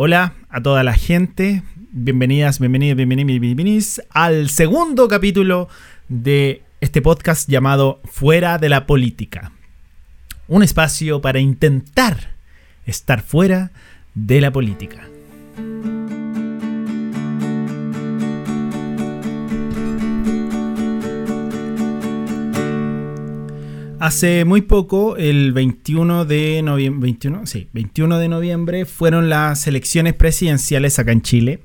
Hola a toda la gente, bienvenidas, bienvenidos, bienvenidos, bienvenidos al segundo capítulo de este podcast llamado Fuera de la Política. Un espacio para intentar estar fuera de la política. Hace muy poco, el 21 de noviembre, 21, sí, 21 de noviembre, fueron las elecciones presidenciales acá en Chile,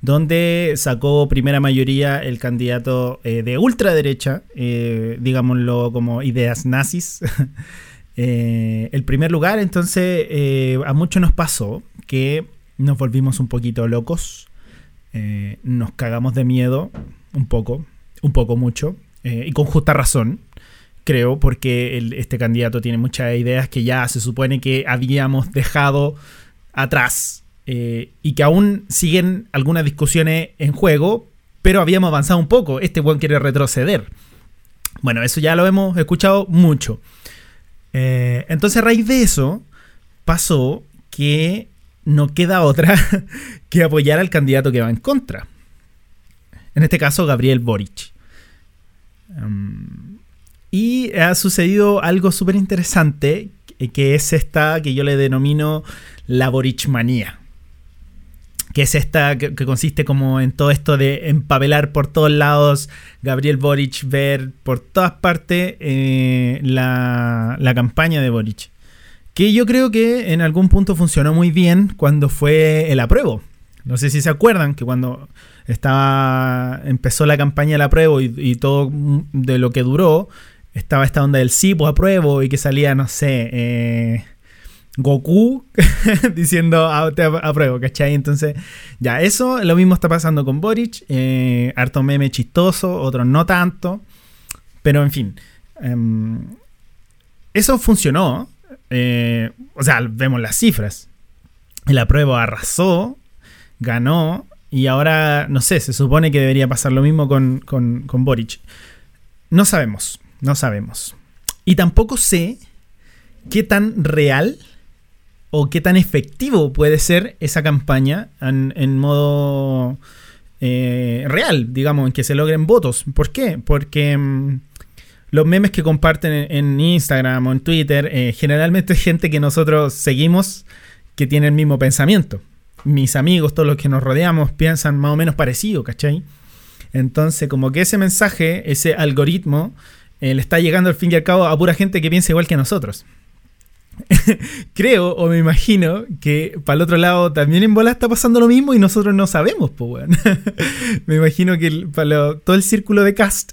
donde sacó primera mayoría el candidato eh, de ultraderecha, eh, digámoslo como ideas nazis, eh, el primer lugar. Entonces, a muchos nos pasó que nos volvimos un poquito locos, nos cagamos de miedo, un poco, un poco mucho, y con justa razón creo, porque este candidato tiene muchas ideas que ya se supone que habíamos dejado atrás eh, y que aún siguen algunas discusiones en juego, pero habíamos avanzado un poco. Este buen quiere retroceder. Bueno, eso ya lo hemos escuchado mucho. Eh, entonces, a raíz de eso, pasó que no queda otra que apoyar al candidato que va en contra. En este caso, Gabriel Boric. Em, y ha sucedido algo súper interesante, que es esta que yo le denomino la Borichmanía. Que es esta que, consiste como en todo esto de empabelar por todos lados, Gabriel Boric, ver por todas partes eh, la, la campaña de Boric. Que yo creo que en algún punto funcionó muy bien cuando fue el apruebo. No sé si se acuerdan que cuando estaba empezó la campaña del apruebo y todo de lo que duró, estaba esta onda del sí, pues apruebo, y que salía, no sé, eh, Goku diciendo ah, te apruebo, ¿cachai? Entonces, ya, eso lo mismo está pasando con Boric, eh, harto meme chistoso, otros no tanto, pero en fin, em, eso funcionó, eh, o sea, vemos las cifras, el apruebo arrasó, ganó, y ahora, no sé, se supone que debería pasar lo mismo con, con, con Boric. No sabemos. No sabemos. Y tampoco sé qué tan real o qué tan efectivo puede ser esa campaña en, modo eh, real, digamos, en que se logren votos. ¿Por qué? Porque mm, los memes que comparten en, Instagram o en Twitter, eh, generalmente es gente que nosotros seguimos que tiene el mismo pensamiento. Mis amigos, todos los que nos rodeamos, piensan más o menos parecido, ¿cachai? Entonces, como que ese mensaje, ese algoritmo, eh, le está llegando al fin y al cabo a pura gente que piensa igual que nosotros. Creo o me imagino que para el otro lado también en bola está pasando lo mismo y nosotros no sabemos, pues, me imagino que para todo el círculo de cast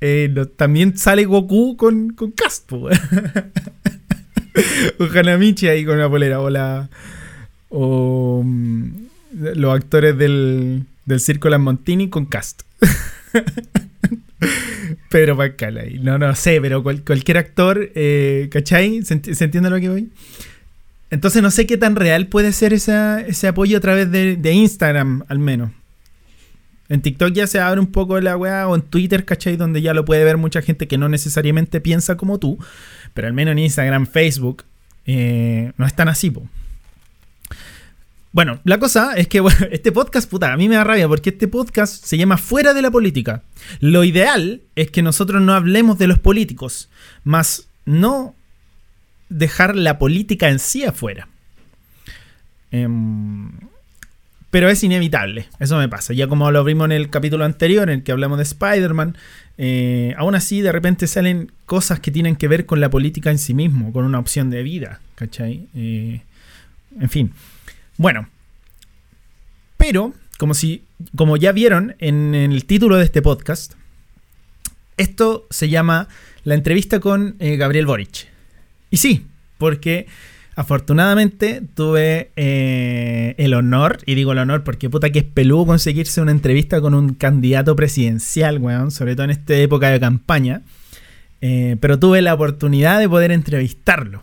eh, también sale Goku con, con cast, pues, o Hanamichi ahí con una polera, o O mm, los actores del, del Circo Las Montini con cast. Pedro Pascal ahí. No, no sé, pero cualquier actor, eh, ¿cachai? ¿Se, entiende lo que voy? Entonces no sé qué tan real puede ser ese apoyo a través de, Instagram, al menos. En TikTok ya se abre un poco la weá, o en Twitter, ¿cachai? Donde ya lo puede ver mucha gente que no necesariamente piensa como tú. Pero al menos en Instagram, Facebook, eh, no es tan así, po. Bueno, la cosa es que este podcast, puta, a mí me da rabia porque este podcast se llama Fuera de la Política. Lo ideal es que nosotros no hablemos de los políticos, más no dejar la política en sí afuera. Em, pero es inevitable, eso me pasa. Ya como lo vimos en el capítulo anterior, en el que hablamos de Spider-Man, eh, aún así de repente salen cosas que tienen que ver con la política en sí mismo, con una opción de vida, ¿cachai? Eh, en fin. Bueno, pero como si, como ya vieron en el título de este podcast, esto se llama la entrevista con eh, Gabriel Boric. Y sí, porque afortunadamente tuve eh, el honor, y digo el honor porque puta que es peludo conseguirse una entrevista con un candidato presidencial, weón, sobre todo en esta época de campaña. Eh, pero tuve la oportunidad de poder entrevistarlo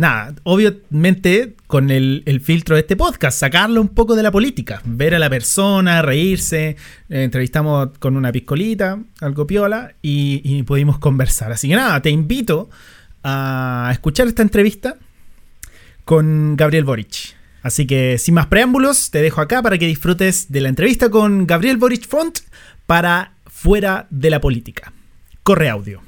nada, obviamente con el, filtro de este podcast, sacarlo un poco de la política, ver a la persona, reírse, eh, entrevistamos con una piscolita, algo piola, y, pudimos conversar. Así que nada, te invito a escuchar esta entrevista con Gabriel Boric. Así que sin más preámbulos, te dejo acá para que disfrutes de la entrevista con Gabriel Boric Font para Fuera de la Política. Corre audio.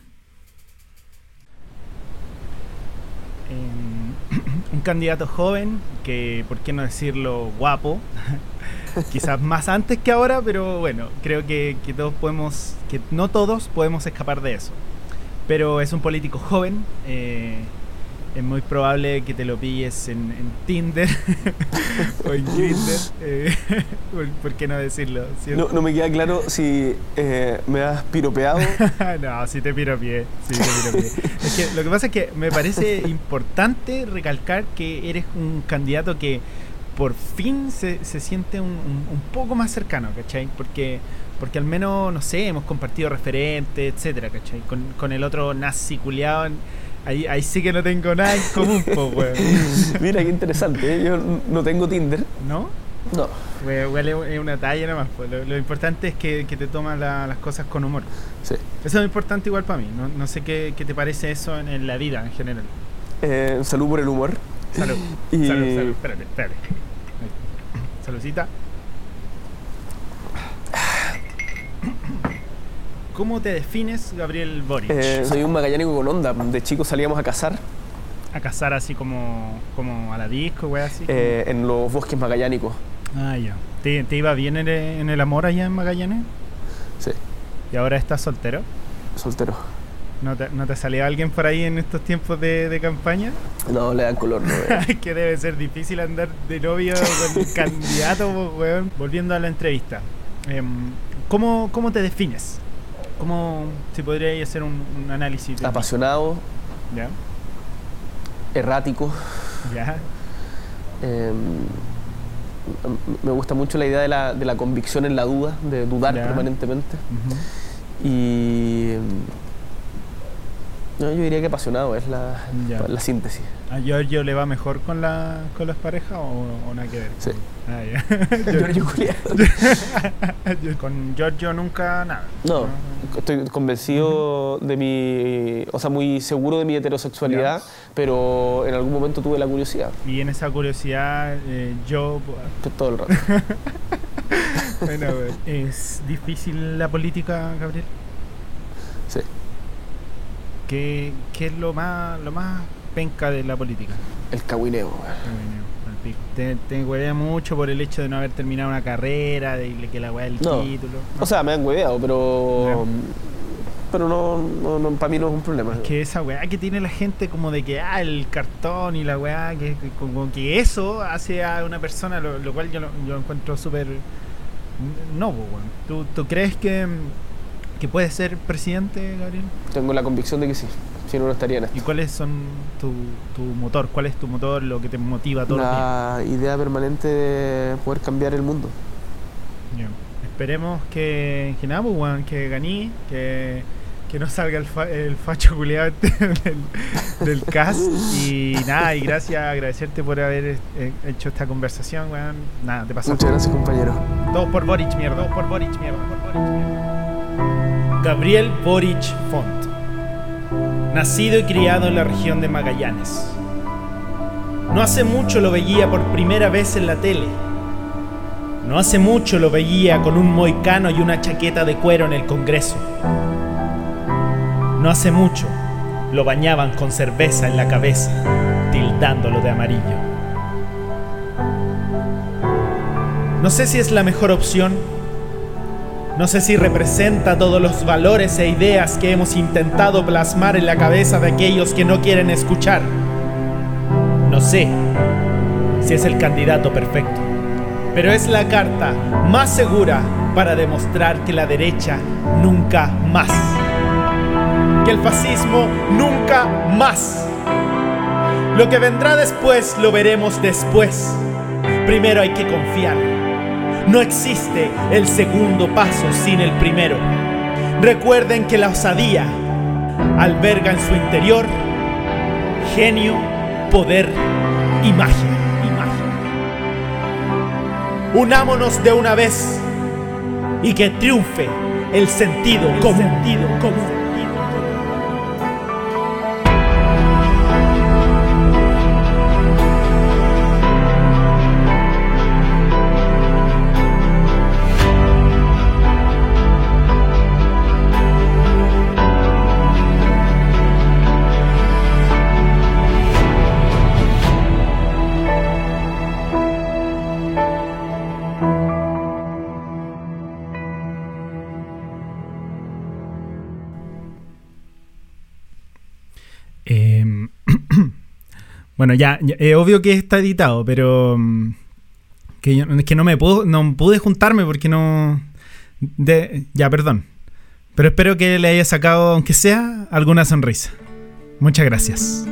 Un candidato joven, que por qué no decirlo guapo, quizás más antes que ahora, pero bueno, creo que, que, todos podemos, que no todos podemos escapar de eso. Pero es un político joven, eh, es muy probable que te lo pilles en, Tinder o en Grindr. Eh, ¿por, qué no decirlo? No, no, me queda claro si eh, me has piropeado. no, si te piropeé. Sí te es que lo que pasa es que me parece importante recalcar que eres un candidato que por fin se, se siente un, un, poco más cercano, ¿cachai? Porque, porque al menos, no sé, hemos compartido referentes, etcétera, ¿cachai? Con, con el otro nazi culiado Ahí, ahí sí que no tengo nada en común, pues, Mira, qué interesante. ¿eh? Yo no tengo Tinder. ¿No? No. Igual es una talla nomás. Pues. Lo, importante es que, que te tomas las cosas con humor. Sí. Eso es importante igual para mí. No, no sé qué, qué, te parece eso en, en, la vida en general. Eh, salud por el humor. Salud. Salud, salud. Espérate, espérate. Saludcita. ¿Cómo te defines, Gabriel Boric? Eh, soy un magallánico con onda. De chico salíamos a cazar. ¿A cazar así como, como a la disco, güey? Así? Eh, en los bosques magallánicos. Ah, ya. ¿Te, iba bien en el, amor allá en Magallanes? Sí. ¿Y ahora estás soltero? Soltero. ¿No te, ¿No te salió alguien por ahí en estos tiempos de, campaña? No, le dan color, no. que debe ser difícil andar de novio con el candidato, weón. Volviendo a la entrevista. Em, ¿cómo, ¿Cómo te defines? ¿Cómo se podría hacer un, análisis? Apasionado. ¿Ya? Errático. ¿Ya? Em, me gusta mucho la idea de la, de la, convicción en la duda, de dudar permanentemente. Y yo diría que apasionado es la, la síntesis. ¿A Giorgio le va mejor con, la, con las parejas o, nada que ver? Sí. Ah, Giorgio Con Giorgio nunca nada. No, estoy convencido de mi. O sea, muy seguro de mi heterosexualidad, pero en algún momento tuve la curiosidad. Y en esa curiosidad, eh, yo. Todo el rato. bueno, ¿es difícil la política, Gabriel? Sí. ¿Qué, es lo más, lo más penca de la política? El Te, te huevea mucho por el hecho de no haber terminado una carrera, de que la weá del título. O sea, me han hueveado, pero. Pero no, no, para mí no es un problema. Es que esa weá que tiene la gente como de que, ah, el cartón y la weá, que, como que eso hace a una persona, lo, cual yo, yo encuentro súper. No, weón. ¿Tú, ¿Tú crees que que puedes ser presidente, Gabriel? Tengo la convicción de que sí, si no, no estaría en esto. ¿Y cuáles son tu, tu motor? ¿Cuál es tu motor, lo que te motiva todo La idea permanente de poder cambiar el mundo. Esperemos que, que nada, pues, que ganí, que, que no salga el, el facho culiado este del, del cast. Y nada, y gracias, agradecerte por haber eh, hecho esta conversación, weón. Nada, te pasó. Muchas gracias, compañero. Todo por Boric, mierda. Todo por Boric, mierda. Por Boric, mierda. Gabriel Boric Font. Nacido y criado en la región de Magallanes. No hace mucho lo veía por primera vez en la tele. No hace mucho lo veía con un moicano y una chaqueta de cuero en el Congreso. No hace mucho lo bañaban con cerveza en la cabeza, tildándolo de amarillo. No sé si es la mejor opción no sé si representa todos los valores e ideas que hemos intentado plasmar en la cabeza de aquellos que no quieren escuchar. No sé si es el candidato perfecto, pero es la carta más segura para demostrar que la derecha nunca más. Que el fascismo nunca más. Lo que vendrá después lo veremos después. Primero hay que confiar. No existe el segundo paso sin el primero. Recuerden que la osadía alberga en su interior genio, poder y magia. Unámonos de una vez y que triunfe el sentido común. Bueno, ya, es obvio que está editado, pero mm, que es que no me puedo, pude juntarme porque no. ya, perdón. Pero espero que le haya sacado, aunque sea, alguna sonrisa. Muchas gracias.